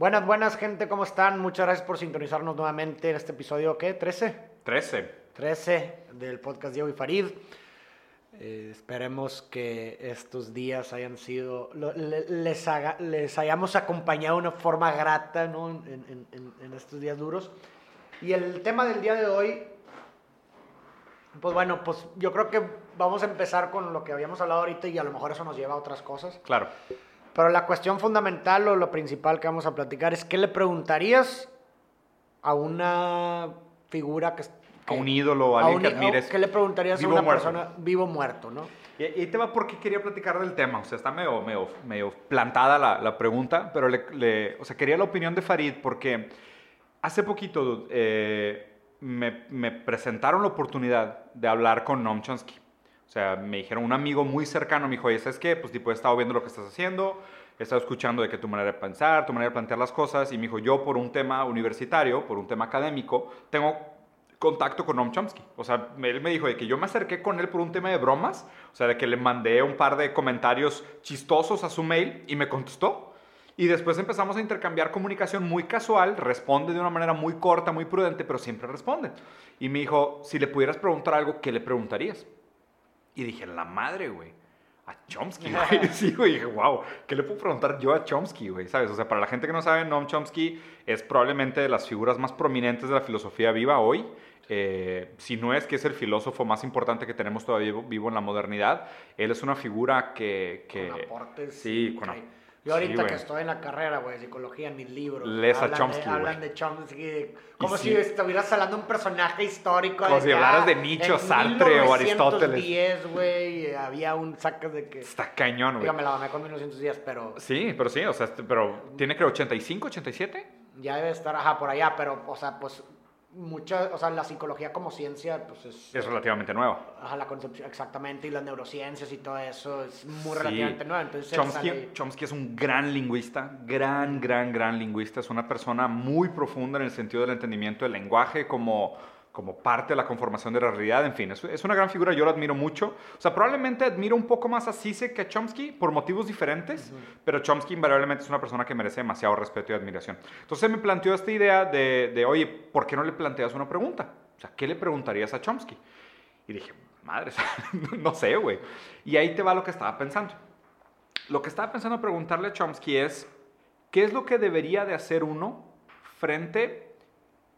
Buenas, buenas, gente, ¿cómo están? Muchas gracias por sintonizarnos nuevamente en este episodio, ¿qué? ¿13? 13. 13 del podcast Diego y Farid. Eh, esperemos que estos días hayan sido, les, haga- les hayamos acompañado de una forma grata ¿no? en- en- en estos días duros. Y el tema del día de hoy, pues bueno, pues yo creo que vamos a empezar con lo que habíamos hablado ahorita y a lo mejor eso nos lleva a otras cosas. Claro. Pero la cuestión fundamental o lo principal que vamos a platicar es qué le preguntarías a una figura que... A un ídolo, a a alguien un que admires. ¿Qué le preguntarías vivo a una muerto. persona vivo o muerto, no? Y, ahí te va porque quería platicar del tema. O sea, está medio, medio, medio plantada la, la pregunta, pero le, le- o sea, quería la opinión de Farid porque hace poquito eh, me, me presentaron la oportunidad de hablar con Noam Chomsky. O sea, me dijeron, un amigo muy cercano me dijo, oye, ¿sabes qué? Pues tipo, he estado viendo lo que estás haciendo, he estado escuchando de que tu manera de pensar, tu manera de plantear las cosas, y me dijo, yo por un tema universitario, por un tema académico, tengo contacto con Noam Chomsky. O sea, él me dijo de que yo me acerqué con él por un tema de bromas, o sea, de que le mandé un par de comentarios chistosos a su mail y me contestó. Y después empezamos a intercambiar comunicación muy casual, responde de una manera muy corta, muy prudente, pero siempre responde. Y me dijo, si le pudieras preguntar algo, ¿qué le preguntarías? Y dije, la madre, güey. A Chomsky, güey. Sí, güey. Dije, wow, ¿qué le puedo preguntar yo a Chomsky, güey? ¿Sabes? O sea, para la gente que no sabe, Noam Chomsky es probablemente de las figuras más prominentes de la filosofía viva hoy. Eh, si no es que es el filósofo más importante que tenemos todavía vivo, vivo en la modernidad, él es una figura que... que Con aportes. Sí, con increíbles. Yo ahorita sí, que estoy en la carrera, güey, de psicología, en mis libros. Lees a Chomsky, de. Hablan de Chomsky, como si estuvieras hablando de un personaje histórico. Como si hablaras ah, de Nietzsche en Sartre o Aristóteles. 1910, güey, había un saco de que... Está cañón, güey. Digo, me la mamé con 1910, pero Sí, pero sí, o sea, este- pero tiene creo 85, 87. ya debe estar, ajá, por allá, pero, o sea, pues, mucha, o sea, la psicología como ciencia, pues es... Es relativamente nuevo. Ajá, la concepción, exactamente, y las neurociencias y todo eso es muy Sí. relativamente nuevo, entonces... él Chomsky, sale- Chomsky es un gran lingüista, gran, gran, gran lingüista. Es una persona muy profunda en el sentido del entendimiento del lenguaje como, como parte de la conformación de la realidad. En fin, es, es una gran figura, yo lo admiro mucho. O sea, probablemente admiro un poco más a Zizek que a Chomsky por motivos diferentes, pero Chomsky invariablemente es una persona que merece demasiado respeto y admiración. Entonces me planteó esta idea de, de, oye, ¿por qué no le planteas una pregunta? O sea, ¿qué le preguntarías a Chomsky? Y dije, madre, no sé, güey. Y ahí te va lo que estaba pensando. Lo que estaba pensando preguntarle a Chomsky es, ¿qué es lo que debería de hacer uno frente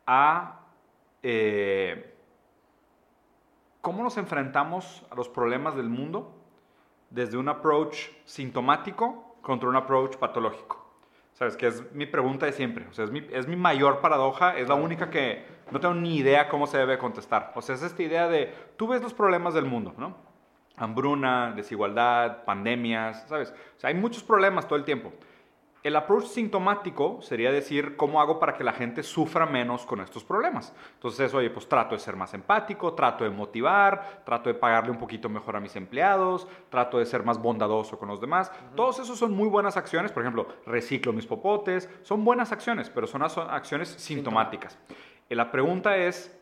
a eh, cómo nos enfrentamos a los problemas del mundo desde un approach sintomático contra un approach patológico? ¿Sabes? Que es mi pregunta de siempre. O sea, es mi, es mi mayor paradoja, es la única que no tengo ni idea cómo se debe contestar. O sea, es esta idea de, tú ves los problemas del mundo, ¿no? Hambruna, desigualdad, pandemias, ¿sabes? O sea, hay muchos problemas todo el tiempo. El approach sintomático sería decir cómo hago para que la gente sufra menos con estos problemas. Entonces, oye, pues trato de ser más empático, trato de motivar, trato de pagarle un poquito mejor a mis empleados, trato de ser más bondadoso con los demás. Todos esos son muy buenas acciones. Por ejemplo, reciclo mis popotes. Son buenas acciones, pero son acciones sintomáticas. Y la pregunta es,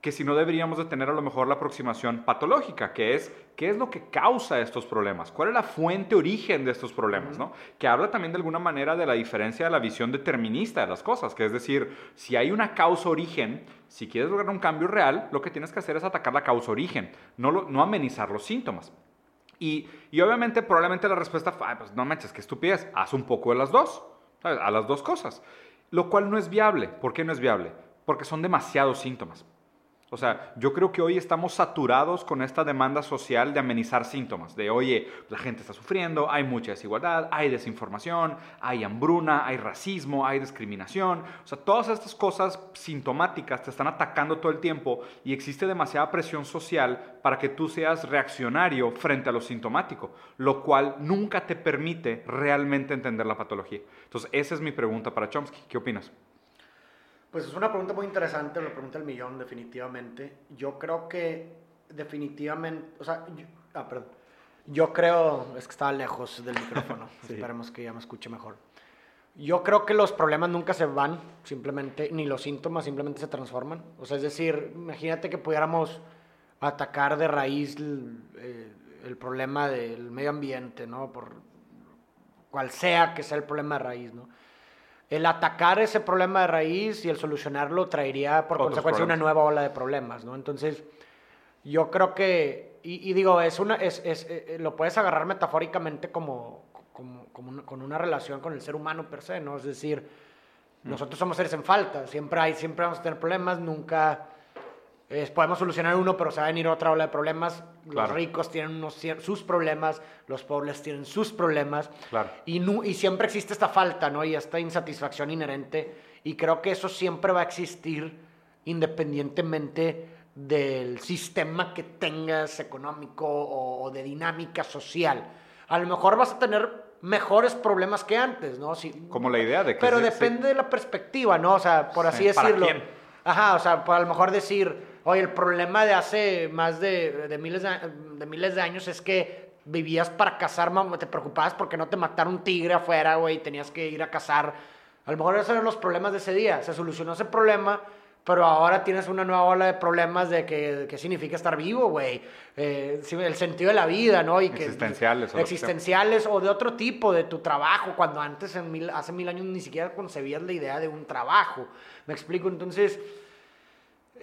que si no deberíamos de tener a lo mejor la aproximación patológica, que es qué es lo que causa estos problemas, cuál es la fuente origen de estos problemas, ¿no? Que habla también de alguna manera de la diferencia de la visión determinista de las cosas, que es decir, si hay una causa origen, si quieres lograr un cambio real, lo que tienes que hacer es atacar la causa origen, no, lo- no amenizar los síntomas. Y, y obviamente probablemente la respuesta fue, "Ay, pues no manches, qué estupidez, haz un poco de las dos, ¿sabes? a las dos cosas, lo cual no es viable. ¿Por qué no es viable? Porque son demasiados síntomas. O sea, yo creo que hoy estamos saturados con esta demanda social de amenizar síntomas, de oye, la gente está sufriendo, hay mucha desigualdad, hay desinformación, hay hambruna, hay racismo, hay discriminación. O sea, todas estas cosas sintomáticas te están atacando todo el tiempo y existe demasiada presión social para que tú seas reaccionario frente a lo sintomático, lo cual nunca te permite realmente entender la patología. Entonces, esa es mi pregunta para Chomsky. ¿Qué opinas? Pues es una pregunta muy interesante, lo pregunta el millón, definitivamente. Yo creo que definitivamente, o sea, yo- ah, perdón. Yo creo, es que estaba lejos del micrófono, Sí. esperemos que ya me escuche mejor. Yo creo que los problemas nunca se van, simplemente, ni los síntomas simplemente se transforman. O sea, es decir, imagínate que pudiéramos atacar de raíz el, eh, el problema del medio ambiente, ¿no? Por cual sea que sea el problema de raíz, ¿no? El atacar ese problema de raíz y el solucionarlo traería por Otros consecuencia una nueva ola de problemas, ¿no? Entonces, yo creo que, y, y digo, es una, es, es, eh, lo puedes agarrar metafóricamente como, como, como una, con una relación con el ser humano per se, ¿no? Es decir, Mm. nosotros somos seres en falta, siempre hay, siempre vamos a tener problemas, nunca eh, podemos solucionar uno, pero se va a venir otra ola de problemas. Claro. Los ricos tienen unos sus problemas, los pobres tienen sus problemas. Claro. Y, y siempre existe esta falta, ¿no? Y esta insatisfacción inherente. Y creo que eso siempre va a existir independientemente del sistema que tengas económico o, o de dinámica social. A lo mejor vas a tener mejores problemas que antes, ¿no? Si- Como la idea de que Pero se- depende de la perspectiva, ¿no? O sea, por así Sí, ¿para decirlo. quién? Ajá, o sea, por a lo mejor decir, oye, el problema de hace más de, de miles, de, de miles de años es que vivías para cazar, te preocupabas porque no te matara un tigre afuera, güey, tenías que ir a cazar. A lo mejor esos eran los problemas de ese día. Se solucionó ese problema, pero ahora tienes una nueva ola de problemas de que, qué significa estar vivo, güey. Eh, el sentido de la vida, ¿no? Y que- Existenciales, o. Existenciales o de otro tipo, de tu trabajo, cuando antes, en mil, hace mil años, ni siquiera concebías la idea de un trabajo. ¿Me explico? Entonces,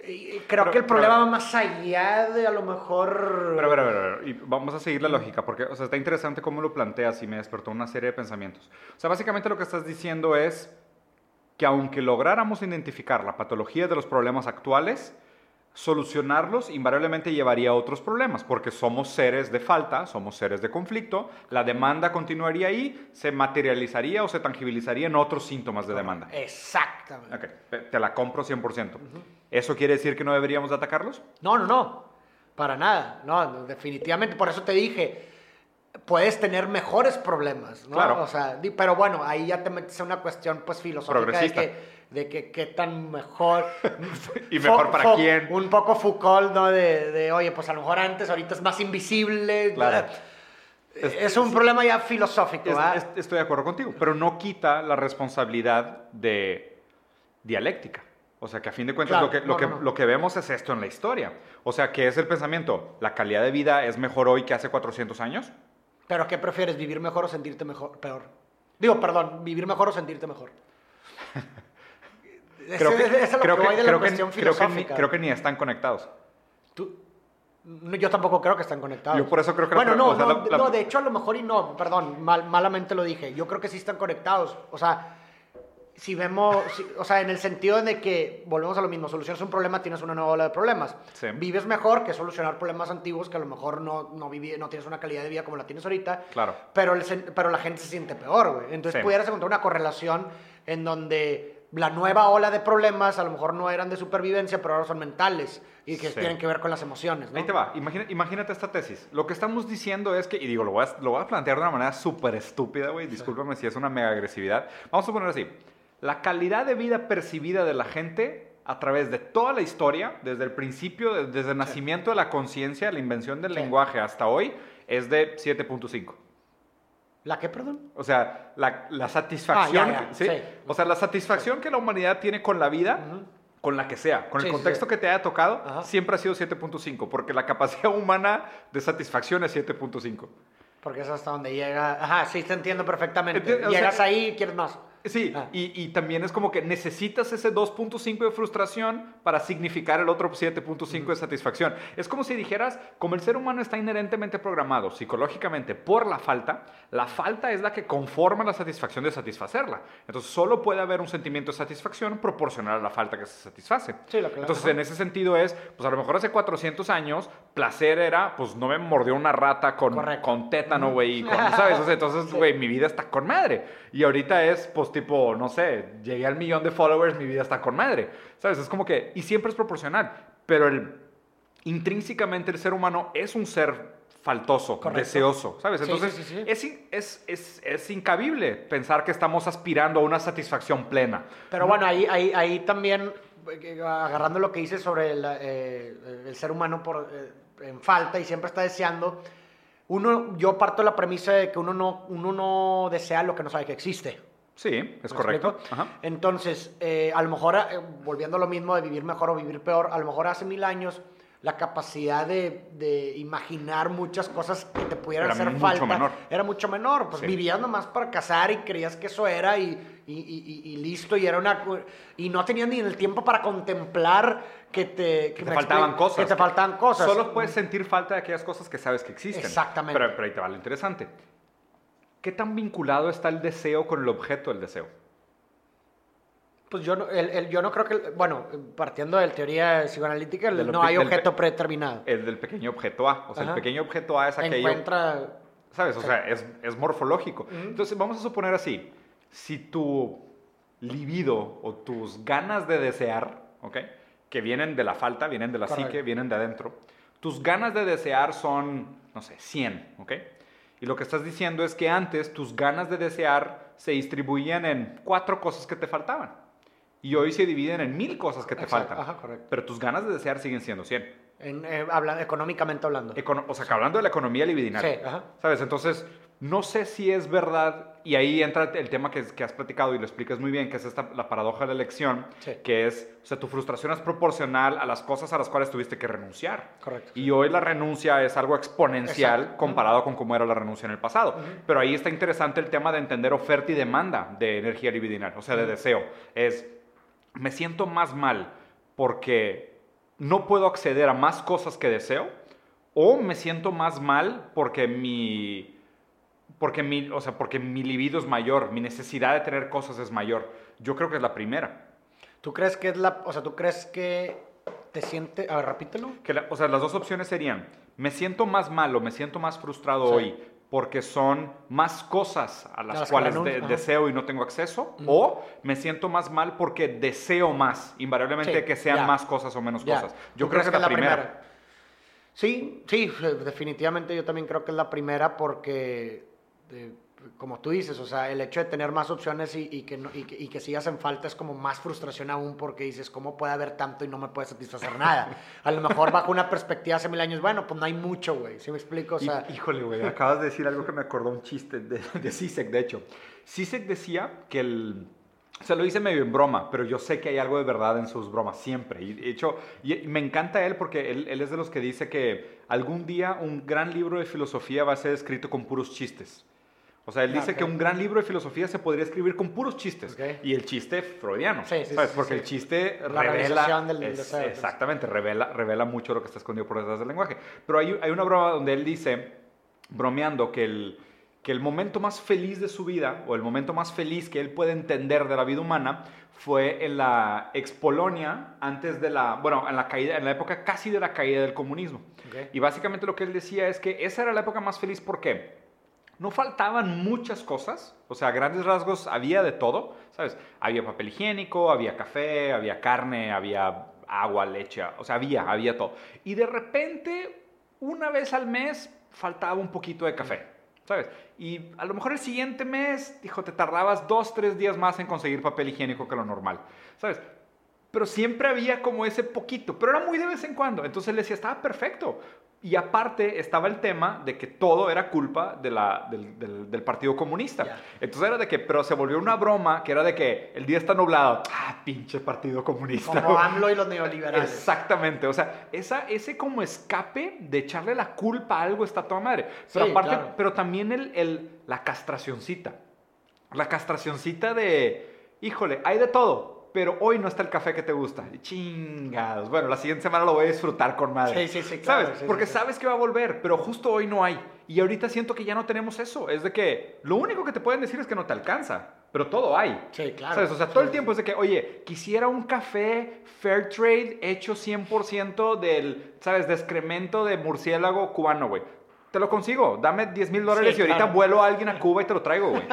creo Pero- que el problema pero- va más allá de a lo mejor... Pero, pero, pero, y vamos a seguir la lógica, porque, o sea, está interesante cómo lo planteas y me despertó una serie de pensamientos. O sea, básicamente lo que estás diciendo es que aunque lográramos identificar la patología de los problemas actuales, solucionarlos invariablemente llevaría a otros problemas, porque somos seres de falta, somos seres de conflicto, la demanda continuaría ahí, se materializaría o se tangibilizaría en otros síntomas de demanda. Exactamente. Ok, te- la compro 100%. ¿Eso quiere decir que no deberíamos de atacarlos? No, no, no. Para nada. No, definitivamente. Por eso te dije, puedes tener mejores problemas, ¿no? Claro. O sea, pero bueno, ahí ya te metes en una cuestión pues filosófica de que, de que qué tan mejor... ¿Y mejor para quién? Un poco Foucault, ¿no? De, de, oye, pues a lo mejor antes, ahorita es más invisible. Claro. Es, es un problema ya filosófico, es- estoy de acuerdo contigo, pero no quita la responsabilidad de dialéctica. O sea, que a fin de cuentas Claro, lo, que, no, lo, que, no, lo que vemos es esto en la historia. O sea, que es el pensamiento, ¿la calidad de vida es mejor hoy que hace 400 años? Pero ¿qué prefieres, vivir mejor o sentirte mejor, peor? Digo, perdón, vivir mejor o sentirte mejor. Creo que, ese es a lo creo que que- voy de la creo cuestión creo que ni- filosófica. creo que ni están conectados. Tú- no, yo tampoco creo que están conectados. Yo por eso creo que Bueno, no, o sea, la- no, de hecho a lo mejor y no, perdón, mal- malamente lo dije. Yo creo que sí están conectados. O sea, si vemos, si- o sea, en el sentido de que, volvemos a lo mismo, solucionas un problema, tienes una nueva ola de problemas. Sí. Vives mejor que solucionar problemas antiguos que a lo mejor no, no, vivi- no tienes una calidad de vida como la tienes ahorita. Claro. Pero, el pero la gente se siente peor, güey. Entonces Sí. pudieras encontrar una correlación en donde la nueva ola de problemas a lo mejor no eran de supervivencia, pero ahora son mentales y que Sí. tienen que ver con las emociones, ¿no? Ahí te va, Imagina- imagínate esta tesis. Lo que estamos diciendo es que, y digo, lo voy a, lo voy a plantear de una manera súper estúpida, güey, discúlpame si es una mega agresividad. Vamos a poner así, la calidad de vida percibida de la gente a través de toda la historia, desde el principio, de- desde el nacimiento de la conciencia, la invención del Sí. lenguaje hasta hoy, es de 7.5. ¿La qué, perdón? O sea, la, la satisfacción, Ah, ya, ya, ¿sí? sí. O sea, la satisfacción que la humanidad tiene con la vida, con la que sea, con el contexto que te haya tocado, Ajá. siempre ha sido 7.5, porque la capacidad humana de satisfacción es 7.5. Porque es hasta donde llega. Ajá, sí, te entiendo perfectamente. Enti- o sea- Llegas ahí y quieres más. Sí, Ah. y, y también es como que necesitas ese 2.5 de frustración para significar el otro 7.5 de satisfacción. Es como si dijeras, como el ser humano está inherentemente programado psicológicamente por la falta, la falta es la que conforma la satisfacción de satisfacerla. Entonces solo puede haber un sentimiento de satisfacción proporcional a la falta que se satisface. Sí, lo que- Entonces en ese sentido es, pues a lo mejor hace 400 años, placer era, pues no me mordió una rata con, Correcto. con tétano, güey, ¿sabes? O sea, entonces, Sí. güey, mi vida está con madre. Y ahorita es, pues, tipo, no sé, llegué al millón de followers, mi vida está con madre. ¿Sabes? Es como que, y siempre es proporcional. Pero el, intrínsecamente el ser humano es un ser faltoso, Correcto. deseoso, ¿sabes? Entonces, sí, sí, sí. Es, es, es, es incabible pensar que estamos aspirando a una satisfacción plena. Pero bueno, ahí, ahí, ahí también, eh, agarrando lo que dices sobre el, eh, el ser humano por, eh, en falta y siempre está deseando, uno, yo parto la premisa de que uno no, uno no desea lo que no sabe que existe. Sí, es ¿Me correcto. Ajá. Entonces, eh, a lo mejor, eh, volviendo a lo mismo de vivir mejor o vivir peor, a lo mejor hace mil años la capacidad de, de imaginar muchas cosas que te pudieran Era hacer mucho falta menor. era mucho menor. Pues Sí. vivías nomás para casar y creías que eso era y, y- y- y- y listo. Y era una y no tenías ni el tiempo para contemplar que te, Que te faltaban cosas. Que te faltaban cosas. Solo puedes sentir falta de aquellas cosas que sabes que existen. Exactamente. Pero, pero ahí te va lo interesante. ¿Qué tan vinculado está el deseo con el objeto del deseo? Pues yo no, el- el- yo no creo que, bueno, partiendo de la teoría psicoanalítica, no hay objeto pe- predeterminado. El del pequeño objeto A. O sea, Ajá. el pequeño objeto A es aquello... Encuentra... ¿Sabes? O Sí. sea, es, es morfológico. Entonces, vamos a suponer así. Si tu libido o tus ganas de desear, ¿ok? Que vienen de la falta, vienen de la Correcto. psique, vienen de adentro. Tus ganas de desear son, no sé, 100, ¿ok? Y lo que estás diciendo es que antes tus ganas de desear se distribuían en cuatro cosas que te faltaban. Y hoy se dividen en mil cosas que te Exacto, faltan. ajá, correcto. Pero tus ganas de desear siguen siendo 100. En, eh, habla- económicamente hablando. Econo- o sea, que hablando de la economía libidinal. Sí, ajá. ¿Sabes? Entonces, no sé si es verdad, y ahí entra el tema que, que has platicado y lo explicas muy bien, que es esta, la paradoja de la elección, Sí. que es, o sea, tu frustración es proporcional a las cosas a las cuales tuviste que renunciar. Correcto. Y hoy la renuncia es algo exponencial Exacto. comparado con cómo era la renuncia en el pasado. Pero ahí está interesante el tema de entender oferta y demanda de energía libidinal, o sea, de deseo. Es, me siento más mal porque no puedo acceder a más cosas que deseo, o me siento más mal porque mi porque mi, o sea, porque mi libido es mayor, mi necesidad de tener cosas es mayor. Yo creo que es la primera. ¿Tú crees que es la, o sea, tú crees que te siente, a ver, repítelo. Que la- o sea, las dos opciones serían, me siento más mal o me siento más frustrado Sí. hoy porque son más cosas a las las que cuales de- deseo y no tengo acceso, o me siento más mal porque deseo más, invariablemente Sí, que sean más cosas o menos cosas. Yo ¿Tú creo crees que, la primera. Sí, sí, eh, definitivamente yo también creo que es la primera porque, eh, como tú dices, o sea, el hecho de tener más opciones y, y que, no- y, que, y que sigas en falta es como más frustración aún porque dices, ¿cómo puede haber tanto y no me puede satisfacer nada? A lo mejor bajo una perspectiva hace mil años, bueno, pues no hay mucho, güey, ¿sí me explico? O sea, Hí- Híjole, güey, acabas de decir algo que me acordó un chiste de, de Sisek, de hecho. Sisek decía que el... Se lo hice medio en broma, pero yo sé que hay algo de verdad en sus bromas, siempre. Y de hecho, y me encanta él porque él, él es de los que dice que algún día un gran libro de filosofía va a ser escrito con puros chistes. O sea, él dice que un gran libro de filosofía se podría escribir con puros chistes. Y el chiste freudiano. Sí, sí, ¿sabes? sí, Porque el chiste La revela... realización del es- deseo, exactamente, revela, revela mucho lo que está escondido por detrás del lenguaje. Pero hay, hay una broma donde él dice, bromeando, que el, que el momento más feliz de su vida, o el momento más feliz que él puede entender de la vida humana, fue en la ex-Polonia, antes de la, bueno, en la, caída, en la época casi de la caída del comunismo. Y básicamente lo que él decía es que esa era la época más feliz, ¿por qué? No faltaban muchas cosas, o sea, a grandes rasgos había de todo, ¿sabes? Había papel higiénico, había café, había carne, había agua, leche, o sea, había, había todo. Y de repente, una vez al mes, faltaba un poquito de café, ¿sabes? Y a lo mejor el siguiente mes, dijo, te tardabas dos, tres días más en conseguir papel higiénico que lo normal, ¿sabes? Pero siempre había como ese poquito, pero era muy de vez en cuando. Entonces él decía, estaba perfecto. Y aparte estaba el tema de que todo era culpa de la, del, del- del Partido Comunista. Ya. Entonces era de que, pero se volvió una broma que era de que el día está nublado. Ah, pinche Partido Comunista. como AMLO y los neoliberales. Exactamente, o sea, esa, ese como escape de echarle la culpa a algo está toda madre. Pero Sí, aparte, claro. pero también el, el- la castracioncita. La castracioncita de, híjole, hay de todo, pero hoy no está el café que te gusta. Y Chingados. Bueno, la siguiente semana lo voy a disfrutar con madre. Sí, sí, sí, claro, ¿Sabes? sí, Porque sí, sabes que va a volver, pero justo hoy no hay. Y ahorita siento que ya no tenemos eso. Es de que lo único que te pueden decir es que no te alcanza, pero todo hay. Sí, claro. ¿Sabes? O sea, todo el tiempo es de que, oye, quisiera un café fair trade hecho 100% del, ¿sabes? De excremento de murciélago cubano, güey. Te lo consigo, dame 10 mil dólares Sí, y ahorita claro. vuelo a alguien a Cuba y te lo traigo, güey.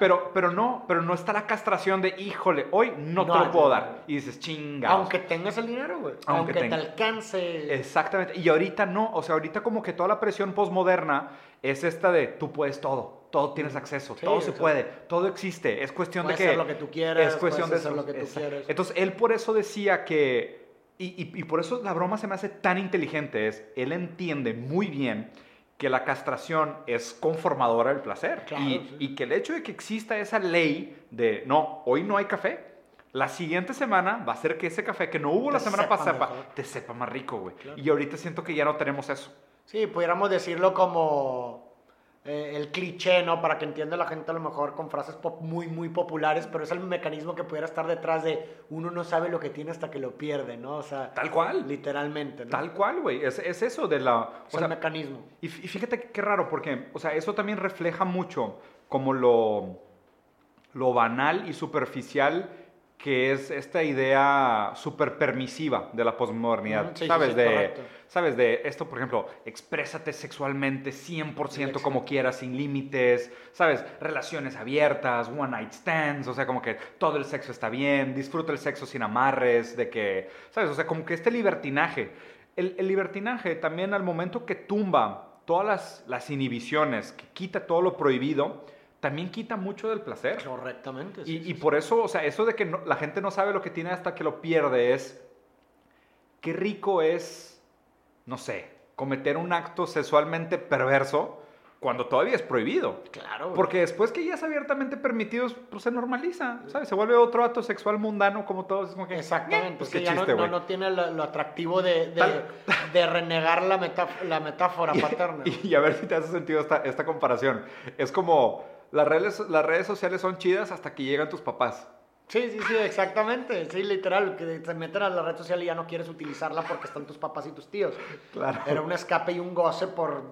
Pero, pero no, pero no está la castración de, híjole, hoy no, No, te lo puedo dar. Y dices, chinga. Aunque tengas el dinero, güey. Aunque Aunque, te alcance. Exactamente. Y ahorita no. O sea, ahorita como que toda la presión postmoderna es esta de tú puedes todo. Todo tienes acceso. Sí, todo se puede. Todo existe. Es cuestión de que... hacer lo que tú quieras, Es cuestión de hacer lo que tú Exacto. quieras. Entonces, él por eso decía que... Y, y- y por eso la broma se me hace tan inteligente. Es, él entiende muy bien que la castración es conformadora del placer. Claro, y, sí. y que el hecho de que exista esa ley de, no, hoy no hay café, la siguiente semana va a ser que ese café que no hubo la Te semana sepa pasada te sepa más rico, güey. Claro. Y ahorita siento que ya no tenemos eso. Sí, pudiéramos decirlo como eh, el cliché, ¿no? Para que entienda la gente a lo mejor con frases pop- muy, muy populares, pero es el mecanismo que pudiera estar detrás de uno no sabe lo que tiene hasta que lo pierde, ¿no? O sea, Tal cual. literalmente, ¿no? Tal cual, güey. Es, es eso de la... es o sea, el mecanismo. Y fíjate qué raro, porque, o sea, eso también refleja mucho como lo, lo banal y superficial que es esta idea súper permisiva de la posmodernidad. Sí, ¿Sabes? sí, de, correcto. ¿Sabes? De esto, por ejemplo, exprésate sexualmente 100% como quieras, sin límites. ¿Sabes? Relaciones abiertas, one night stands, o sea, como que todo el sexo está bien, disfruta el sexo sin amarres, de que, ¿sabes? O sea, como que este libertinaje. El, el libertinaje también al momento que tumba todas las, las inhibiciones, que quita todo lo prohibido, también quita mucho del placer. Correctamente. Y, sí, y sí, por eso, o sea, eso de que no- la gente no sabe lo que tiene hasta que lo pierde es, qué rico es, no sé, cometer un acto sexualmente perverso cuando todavía es prohibido. Claro. Porque después que ya es abiertamente permitido, pues se normaliza, ¿sabes? Se vuelve otro acto sexual mundano como todos. es como que, Exactamente. "Eh, Pues sí, qué ya no- chiste, no, tiene lo, lo atractivo de, de, Tal- de renegar la, metáf- la metáfora paterna. güey. Y a ver si te hace sentido esta, esta comparación. Es como, las redes, las redes sociales son chidas hasta que llegan tus papás. Sí, sí, sí, exactamente. Sí, literal, que te meten a la red social y ya no quieres utilizarla porque están tus papás y tus tíos. Claro. Era un escape y un goce por,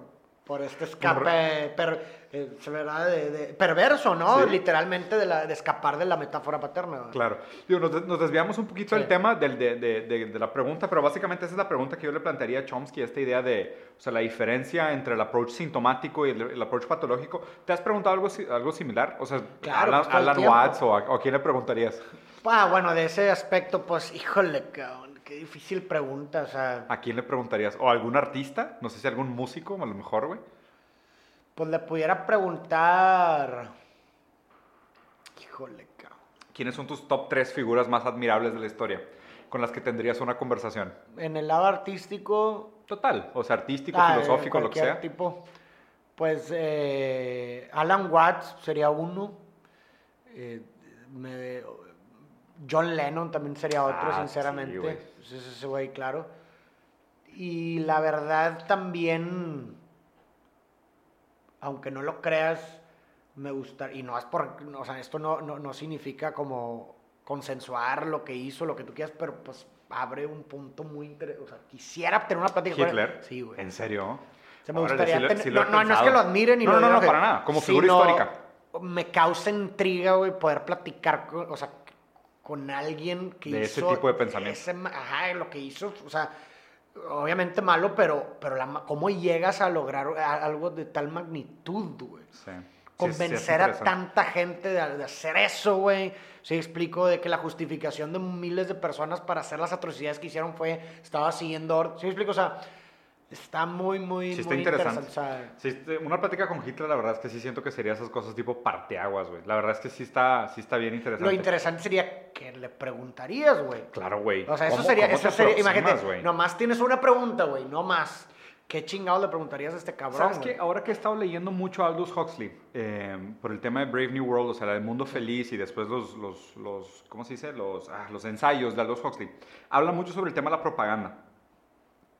por este escape per- eh, ¿verdad? De- de- perverso, ¿no? Sí. Literalmente de, la, de escapar de la metáfora paterna. güey. Claro. Digo, nos, nos desviamos un poquito Sí. del tema del- de, la pregunta, pero básicamente esa es la pregunta que yo le plantearía a Chomsky, esta idea de, o sea, la diferencia entre el approach sintomático y el, el approach patológico. ¿Te has preguntado algo, algo similar? O sea, Claro, Alan, pues, Alan. Watts o a, o a quién le preguntarías? Ah, bueno, de ese aspecto, pues, híjole, cabrón, qué difícil pregunta, o sea, ¿A quién le preguntarías? ¿O algún artista? No sé si algún músico, a lo mejor, güey. Pues le pudiera preguntar, híjole, cabrón. ¿Quiénes son tus top tres figuras más admirables de la historia con las que tendrías una conversación? En el lado artístico, Total, o sea, artístico, Ah, filosófico, lo que sea. tipo. Pues eh, Alan Watts sería uno. Eh, me- John Lennon también sería otro, Ah, sí, sinceramente. Ese ese güey, claro. Y la verdad también, aunque no lo creas, me gusta. Y no es por. O sea, esto no, no, no significa como consensuar lo que hizo, lo que tú quieras, pero pues abre un punto muy interesante. O sea, quisiera tener una plática con. Hitler. Sí, güey. ¿En serio? O sea, me Órale, gustaría sí lo- tener- sí no, no, no es que lo admire ni No, lo no, no, enoje, para nada, como figura sino histórica. Me causa intriga, güey, poder platicar con, o sea, con alguien que De ese hizo tipo de pensamiento. ese ajá, lo que hizo, o sea, obviamente malo, pero, pero la, ¿cómo llegas a lograr algo de tal magnitud, güey? Sí. Sí, sí, es Convencer a tanta gente de, de hacer eso, güey. Sí, explico de que la justificación de miles de personas para hacer las atrocidades que hicieron fue, estaba siguiendo, sí, explico, o sea, está muy, muy, Sí, está muy interesante. sea, Sí, este, una plática con Hitler, la verdad es que sí siento que sería esas cosas tipo parteaguas, güey. La verdad es que sí está, sí está bien interesante. Lo interesante sería que le preguntarías, güey. Claro, güey. O sea, eso ¿Cómo- sería, eso sería, imagínate, güey? nomás tienes una pregunta, güey, no más. ¿Qué chingados le preguntarías a este cabrón? ¿Sabes qué? Ahora que he estado leyendo mucho a Aldous Huxley eh, por el tema de Brave New World, o sea, el mundo feliz y después los, los, los ¿cómo se dice? Los, ah, los ensayos de Aldous Huxley, habla mucho sobre el tema de la propaganda.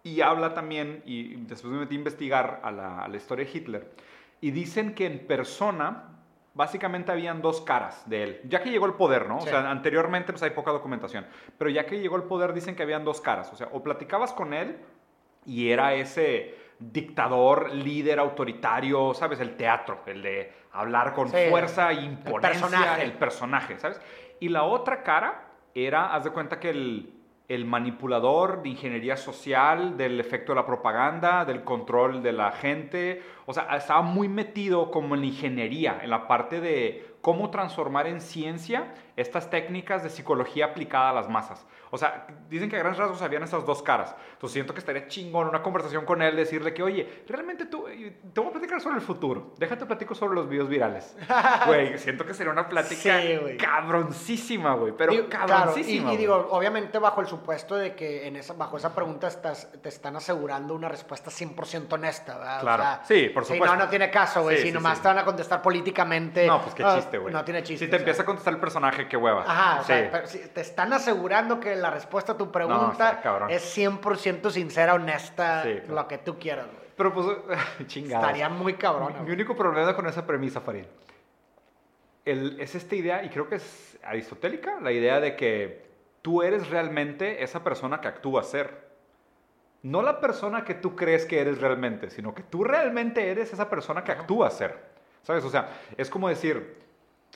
Y habla también, y después me metí a investigar a la, a la historia de Hitler, y dicen que en persona básicamente habían dos caras de él. Ya que llegó al poder, ¿no? Sí. O sea, anteriormente pues hay poca documentación, pero ya que llegó al poder dicen que habían dos caras. O sea, o platicabas con él y era ese dictador, líder autoritario, ¿sabes? El teatro, el de hablar con Sí, fuerza e el imponencia, personaje. el personaje, ¿sabes? Y la otra cara era, haz de cuenta que el, el manipulador de ingeniería social, del efecto de la propaganda, del control de la gente, o sea, estaba muy metido como en la ingeniería, en la parte de cómo transformar en ciencia estas técnicas de psicología aplicada a las masas. O sea, dicen que a grandes rasgos habían esas dos caras. Entonces siento que estaría chingón una conversación con él, decirle que, oye, realmente tú, eh, te voy a platicar sobre el futuro. Déjate platico sobre los videos virales. Güey, siento que sería una plática Sí, cabroncísima, güey. Pero Digo, claro, y- cabroncísima. y, digo, obviamente bajo el supuesto de que en esa, bajo esa pregunta estás, te están asegurando una respuesta 100% honesta, ¿verdad? O Claro. sea, Sí, por supuesto. no, no tiene caso, güey. Sí, si sí, nomás te van a contestar políticamente. No, pues qué "Ah, chiste. Chiste, güey. No tiene chiste, Si te o sea. empieza a contestar el personaje, qué hueva. Ajá, o Sí. sea, pero si te están asegurando que la respuesta a tu pregunta cabrón. es 100% sincera, honesta, Sí, claro. lo que tú quieras, güey. Pero pues, chingada. Estaría muy cabrón. Mi, mi único problema con esa premisa, Farid, el- es esta idea, y creo que es aristotélica, la idea de que tú eres realmente esa persona que actúa ser. No la persona que tú crees que eres realmente, sino que tú realmente eres esa persona que actúa ser. ¿Sabes? O sea, es como decir,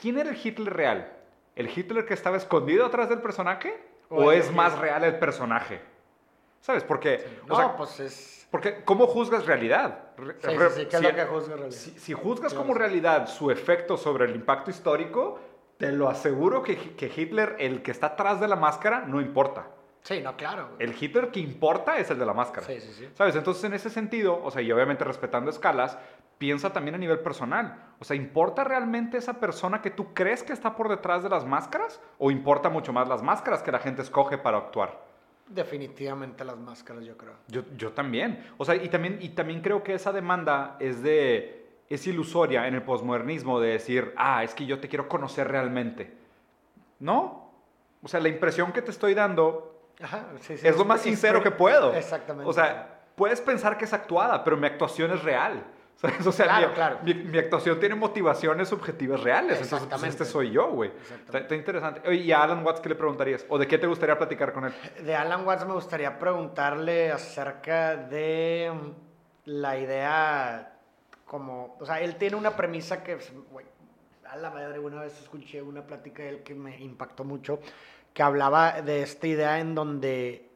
¿quién era el Hitler real? ¿El Hitler que estaba escondido atrás del personaje? ¿O, O es más real el personaje? ¿Sabes? Porque... o No, sea, pues es... porque, ¿cómo juzgas realidad? Re- Sí, sí, sí, ¿qué es si- lo que juzga realidad? Si, si juzgas como sí. realidad su efecto sobre el impacto histórico, te lo aseguro que, que Hitler, el que está atrás de la máscara, no importa. Sí, no, claro. güey. El Hitler que importa es el de la máscara. Sí, sí, sí. ¿Sabes? Entonces, en ese sentido, o sea, y obviamente respetando escalas, piensa también a nivel personal. O sea, ¿importa realmente esa persona que tú crees que está por detrás de las máscaras? ¿O importa mucho más las máscaras que la gente escoge para actuar? Definitivamente las máscaras, yo creo. Yo, yo también. O sea, y también, y también creo que esa demanda es de es ilusoria en el posmodernismo de decir, ah, es que yo te quiero conocer realmente. ¿No? O sea, la impresión que te estoy dando Ajá, sí, sí, es lo más sincero que puedo. Exactamente. O sea, puedes pensar que es actuada, pero mi actuación es real. ¿Sabes? O sea, Claro, mi, claro. mi- mi actuación tiene motivaciones subjetivas reales. Entonces, pues, Exactamente. este soy yo, güey. Está, está interesante. ¿y a Alan Watts qué le preguntarías? ¿O de qué te gustaría platicar con él? De Alan Watts me gustaría preguntarle acerca de mm, la idea como, o sea, él tiene una premisa que, güey, a la madre, una vez escuché una plática de él que me impactó mucho, que hablaba de esta idea en donde,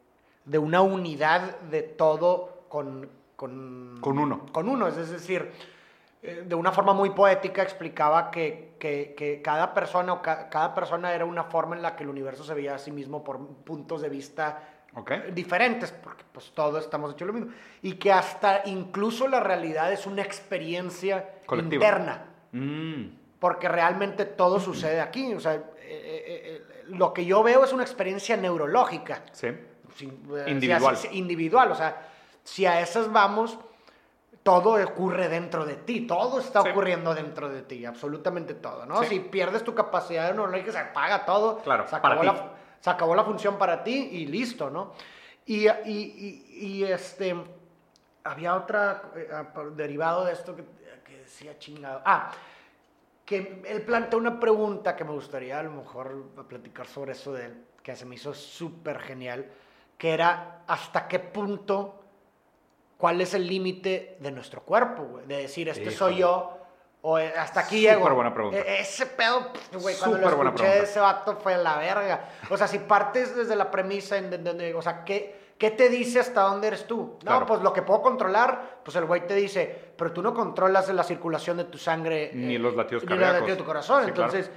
de una unidad de todo con... Con, Con uno. Con uno, es decir, eh, de una forma muy poética explicaba que, que- que cada persona o ca- cada persona era una forma en la que el universo se veía a sí mismo por puntos de vista diferentes, porque pues todos estamos hechos lo mismo. Y que hasta incluso la realidad es una experiencia Colectiva. interna, Mm, porque realmente todo sucede aquí. O sea, lo que yo veo es una experiencia neurológica. sí. sin- eh, Individual. si individual, o sea, si a esas vamos, todo ocurre dentro de ti, todo está Sí. ocurriendo dentro de ti, absolutamente todo, ¿no? Sí. Si pierdes tu capacidad neurológica, se apaga todo, Claro, se, para acabó ti. la, se acabó la función para ti y listo, ¿no? Y, y- y- y, este, había otra, eh, derivado de esto que, que decía chingado, ah, que él plantea una pregunta que me gustaría a lo mejor platicar sobre eso de él, que se me hizo súper genial, que era hasta qué punto, cuál es el límite de nuestro cuerpo, güey, de decir, este soy yo, o eh, hasta aquí Súper llego. buena pregunta. E- ese pedo, güey, cuando Súper lo escuché ese vato fue la verga. O sea, si partes desde la premisa, en donde- donde- o sea, ¿qué, ¿qué te dice hasta dónde eres tú? No, Claro. pues lo que puedo controlar, pues el güey te dice, pero tú no controlas la circulación de tu sangre. Ni eh, los latidos ni los cardíacos. latidos de tu corazón. Sí. Entonces,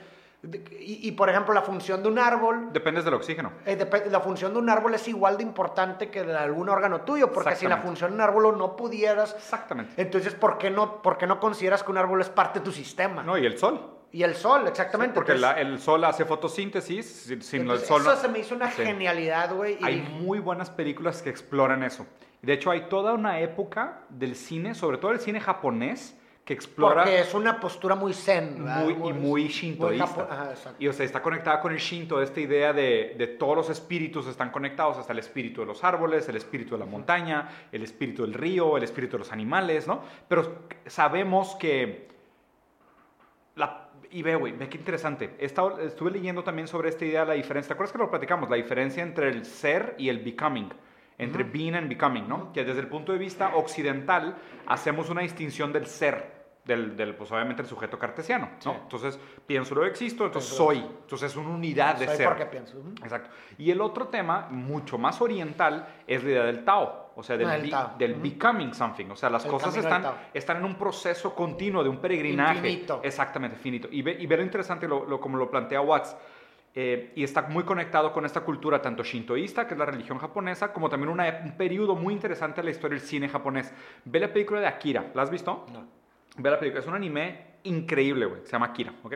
y, y, por ejemplo, la función de un árbol, Dependes del oxígeno. eh, la función de un árbol es igual de importante que de algún órgano tuyo, porque si la función de un árbol no pudieras, Exactamente. entonces, ¿por qué no, por qué no consideras que un árbol es parte de tu sistema? No, y el sol. Y el sol, exactamente. Porque entonces- la- el sol hace fotosíntesis. Sin, sin el sol. eso no- se me hizo una Sí. genialidad, güey. y Hay muy buenas películas que exploran eso. De hecho, hay toda una época del cine, sobre todo el cine japonés, que explora Porque es una postura muy zen. muy, y muy shintoísta. japo- ajá, y o sea, está conectada con el shinto, esta idea de, de todos los espíritus están conectados, hasta el espíritu de los árboles, el espíritu de la montaña, el espíritu del río, el espíritu de los animales, ¿no? Pero sabemos que... La, y ve, güey, ve qué interesante. Estado- estuve leyendo también sobre esta idea, la diferencia. ¿Te acuerdas que lo platicamos? La diferencia entre el ser y el becoming. Entre being and becoming, ¿no? Que desde el punto de vista occidental hacemos una distinción del ser, del, del, pues obviamente el sujeto cartesiano, ¿no? Sí. Entonces, pienso lo existo, entonces Pienso soy. Entonces es una unidad de Soy ser. porque pienso. Exacto. Y el otro tema, mucho más oriental, es la idea del Tao, o sea, del, el be- del becoming something. O sea, las El cosas están, están en un proceso continuo de un peregrinaje. Infinito. Exactamente, finito. Y ve, y ve lo interesante, lo, lo- como lo plantea Watts. eh, y está muy conectado con esta cultura tanto shintoísta, que es la religión japonesa, como también una, un periodo muy interesante de la historia del cine japonés. Ve la película de Akira, ¿la has visto? No. Ve la película, es un anime increíble, güey, se llama Akira, ¿ok?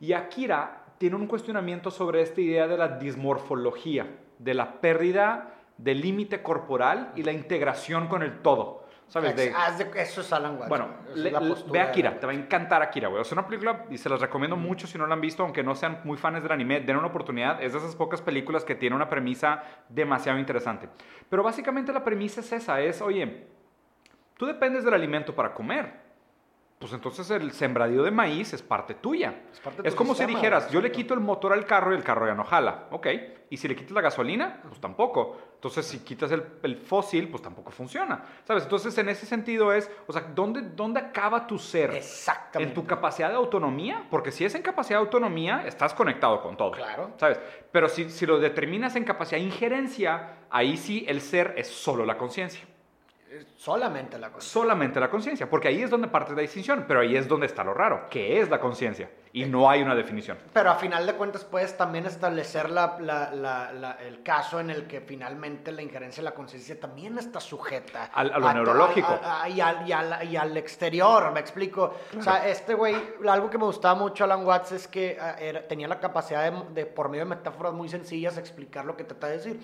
Y Akira tiene un cuestionamiento sobre esta idea de la dismorfología, de la pérdida del límite corporal y la integración con el todo. ¿Sabes? De, eso es Alan Watts. bueno, le- es la ve de Akira, te va a encantar Akira, güey. Sea, una película, y se las recomiendo mucho si no la han visto, aunque no sean muy fans del anime, den una oportunidad. Es de esas pocas películas que tiene una premisa demasiado interesante. Pero básicamente la premisa es esa, es, oye, tú dependes del alimento para comer. Pues entonces el sembradío de maíz es parte tuya. Es parte Es como sistema, si dijeras, yo le quito el motor al carro y el carro ya no jala. Ok. Y si le quitas la gasolina, pues tampoco. Entonces, si quitas el, el fósil, pues tampoco funciona. ¿Sabes? Entonces, en ese sentido es, o sea, ¿dónde, dónde acaba tu ser? Exactamente. ¿En tu capacidad de autonomía? Porque si es en capacidad de autonomía, estás conectado con todo. Claro. ¿Sabes? Pero si, si lo determinas en capacidad de injerencia, ahí sí el ser es solo la conciencia. Solamente la cosa. Solamente la conciencia. Porque ahí es donde parte la distinción. Pero ahí es donde está lo raro. que es la conciencia? Y no hay una definición. Pero a final de cuentas puedes también establecer la, la- la- el caso en el que finalmente la injerencia de la conciencia también está sujeta Al- a lo to- neurológico. a- a- y, al, y al- y al exterior, me explico. O sea, este güey, algo que me gustaba mucho Alan Watts es que ah, era- tenía la capacidad de, de, por medio de metáforas muy sencillas, explicar lo que trata de decir.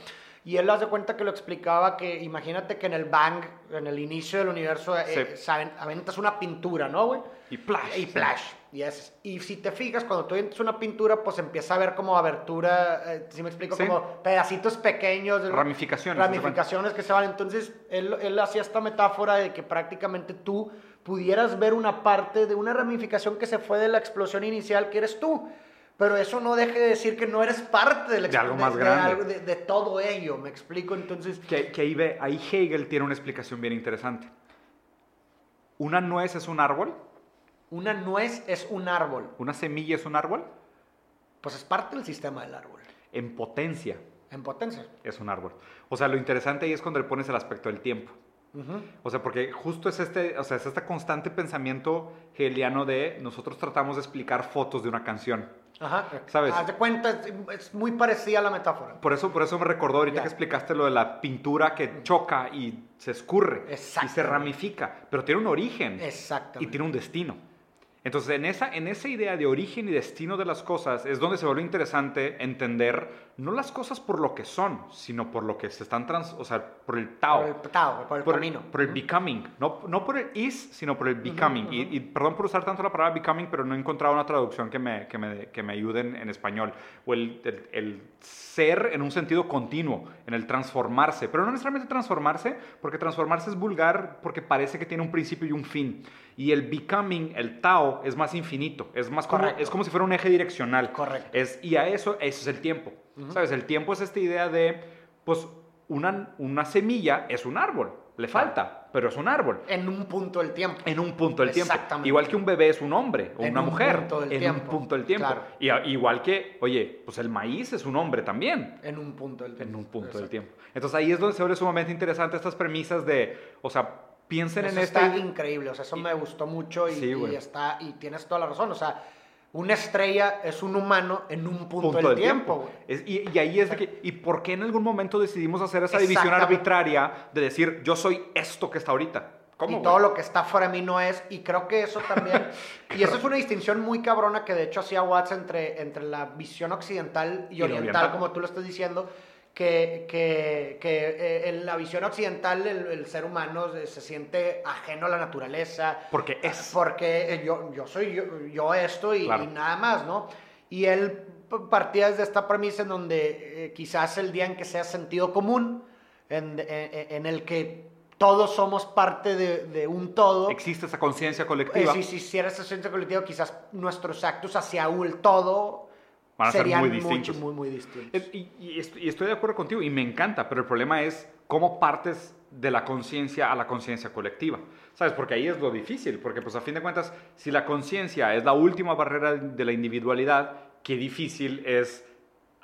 Y él hace cuenta que lo explicaba que, imagínate que en el bang, en el inicio del universo, eh, Sí. saben, aventas una pintura, ¿no, güey? Y plash. Y flash. Y, es, y si te fijas, cuando tú entras una pintura, pues empieza a ver como abertura, eh, si me explico, Sí. como pedacitos pequeños. de- Ramificaciones, de Ramificaciones que se van. Entonces, él, él hacía esta metáfora de que prácticamente tú pudieras ver una parte de una ramificación que se fue de la explosión inicial, que eres tú. Pero eso no deje de decir que no eres parte de, la De algo más grande. algo- de- de todo ello, me explico. Entonces, Que, que ahí, ve, ahí Hegel tiene una explicación bien interesante. Una nuez es un árbol, una nuez es un árbol. una semilla es un árbol, Pues es parte del sistema del árbol, en potencia en potencia. es un árbol. O sea, lo interesante ahí es cuando le pones el aspecto del tiempo. Ujú. O sea, porque justo es este, o sea, es este constante pensamiento hegeliano de nosotros tratamos de explicar fotos de una canción. Ajá. ¿Sabes? Haz de cuenta, es, es muy parecida a la metáfora. Por eso, por eso me recordó ahorita Ya. que explicaste lo de la pintura que choca y se escurre y se ramifica, pero tiene un origen y Exactamente. tiene un destino. Entonces, en esa, en esa idea de origen y destino de las cosas es donde se vuelve interesante entender no las cosas por lo que son, sino por lo que se están trans, o sea, por el Tao. Por el Tao, por el por, camino. por el becoming, no, no por el is, sino por el becoming. Y, y perdón por usar tanto la palabra becoming, pero no he encontrado una traducción que me, que me, que me ayude en, en español. O el, el- el ser en un sentido continuo, en el transformarse. Pero no necesariamente transformarse, porque transformarse es vulgar porque parece que tiene un principio y un fin. Y el becoming, el Tao, es más infinito. Es, más como, Correcto. es como si fuera un eje direccional. Correcto. Es, y a eso, eso es el tiempo. ¿Sabes? El tiempo es esta idea de, pues, una, una semilla es un árbol. Le falta, pero es un árbol. En un punto del tiempo. En un punto del tiempo. Exactamente. Igual que un bebé es un hombre o En una un mujer. punto del en tiempo. un punto del tiempo. Claro. Y a- igual que, oye, pues el maíz es un hombre también. En un punto del tiempo. En un punto del Exacto. tiempo. Entonces ahí es donde se vuelve sumamente interesante estas premisas de, o sea, piensen Eso en está este... increíble, o sea, eso me gustó mucho y, Sí, y está, y tienes toda la razón, o sea, una estrella es un humano en un punto, punto del tiempo, güey. Es- y, y ahí es de que, ¿y por qué en algún momento decidimos hacer esa división arbitraria de decir, yo soy esto que está ahorita? ¿Cómo? y güey? todo lo que está fuera de mí no es, y creo que eso también, y eso es una distinción muy cabrona que de hecho hacía Watts entre, entre la visión occidental y, Y oriental, oriental. como tú lo estás diciendo, que, que, que eh, en la visión occidental el, el ser humano se, se siente ajeno a la naturaleza, Porque es. porque eh, yo, yo soy yo, yo esto y, Claro. y nada más, ¿no? Y él partía desde esta premisa en donde eh, quizás el día en que sea sentido común, en, en- en el que todos somos parte de, de un todo, Existe esa conciencia eh, colectiva. si si hiciera ese centro colectivo, quizás nuestros actos hacia el todo Van a ser muy distintos. muy, muy distintos. Es- Y, y estoy de acuerdo contigo y me encanta, pero el problema es cómo partes de la conciencia a la conciencia colectiva. ¿Sabes? Porque ahí es lo difícil, porque pues a fin de cuentas, si la conciencia es la última barrera de la individualidad, qué difícil es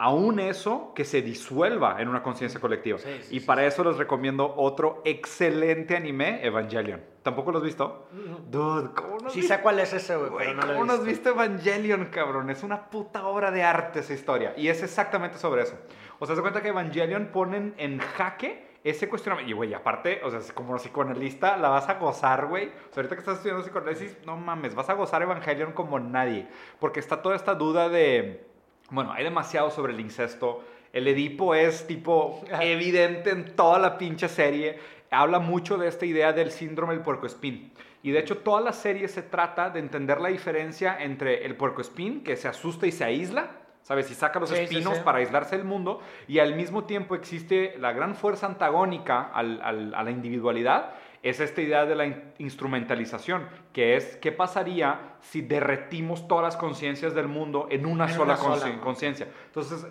aún eso que se disuelva en una conciencia colectiva. Sí, sí, y sí, para eso les recomiendo otro excelente anime, Evangelion. ¿Tampoco lo has visto? Dude, ¿cómo no has Sí visto? sé cuál es ese, güey, pero no lo ¿cómo no has visto. visto Evangelion, cabrón? Es una puta obra de arte esa historia. Y es exactamente sobre eso. O sea, se cuenta que Evangelion ponen en jaque ese cuestionamiento. Y, güey, aparte, o sea, como psicoanalista, la vas a gozar, güey. O sea, ahorita que estás estudiando psicoanálisis, no mames, vas a gozar Evangelion como nadie. Porque está toda esta duda de. Bueno, hay demasiado sobre el incesto. El Edipo es tipo evidente en toda la pinche serie. habla mucho de esta idea del síndrome del puercoespín. Y de hecho toda la serie se trata de entender la diferencia entre el puercoespín, que se asusta y se aísla, ¿sabes? Y saca los Sí, sí, espinos sí. para aislarse del mundo, y al mismo tiempo existe la gran fuerza antagónica al- al- a la individualidad, es esta idea de la in- instrumentalización, que es qué pasaría si derretimos todas las conciencias del mundo en una En sola conciencia. Entonces,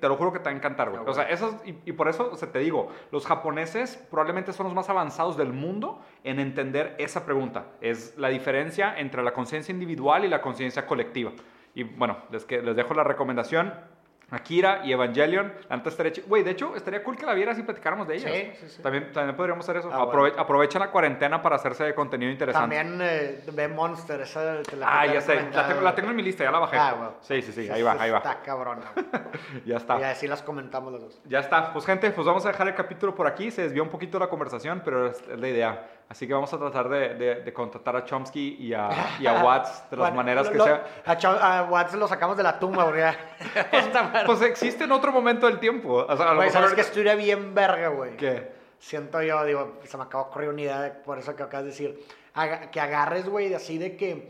te lo juro que te va a encantar, güey. Ah, O sea, eso, y, y por eso, o sea, te digo, los japoneses probablemente son los más avanzados del mundo en entender esa pregunta. Es la diferencia entre la conciencia individual y la conciencia colectiva. Y bueno, les, que, les dejo la recomendación. Akira y Evangelion, la neta estaría Güey, de hecho, estaría cool que la vieras y platicáramos de ellas. Sí, sí, sí. También, también podríamos hacer eso. Ah, Aprove- bueno. Aprovechen la cuarentena para hacerse de contenido interesante. También eh, ve Monster, esa te la ah, ya sé. La tengo, la tengo en mi lista, ya la bajé. Ah, bueno. Sí, sí, sí. Ahí va, ahí va. Está cabrona. Ya está. Y así las comentamos los dos. Ya está. Pues gente, pues vamos a dejar el capítulo por aquí. Se desvió un poquito la conversación, pero es la idea. Así que vamos a tratar de, de- de contactar a Chomsky y a, y a Watts de las Bueno, maneras que lo- sea. A, Cho- a Watts lo sacamos de la tumba, Esta madre. Pues existe en otro momento del tiempo. O sea, a lo Güey, ¿sabes que estuviera bien verga, güey? ¿Qué? Siento yo, digo, se me acaba de ocurrir una idea por eso que acabas de decir. Aga- que agarres, güey, así de que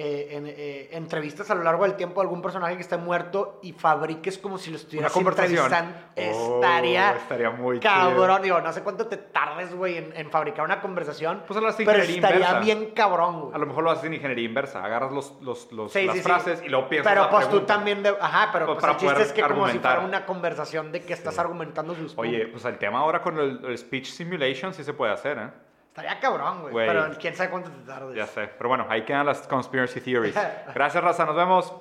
eh, en, eh, entrevistas a lo largo del tiempo a algún personaje que esté muerto y fabriques como si lo estuvieras entrevistando. Oh, estaría, estaría muy chido. cabrón. Digo, no sé cuánto te tardes, güey, en, en fabricar una conversación. Pues lo pero estaría inversa. bien cabrón, güey. A lo mejor lo haces en ingeniería inversa. Agarras los, los, los- Sí, las sí, sí. frases y luego piensas Pero la pues tú pregunta. también, de, ajá, pero Pues pues, el chiste es que como si fuera una conversación de que estás argumentando sus. Oye, pues el tema ahora con el, el speech simulation sí se puede hacer, ¿eh? Estaría cabrón, güey. Pero quién sabe cuánto te tardes. Ya sé. Pero bueno, ahí quedan las conspiracy theories. Gracias, Raza. Nos vemos.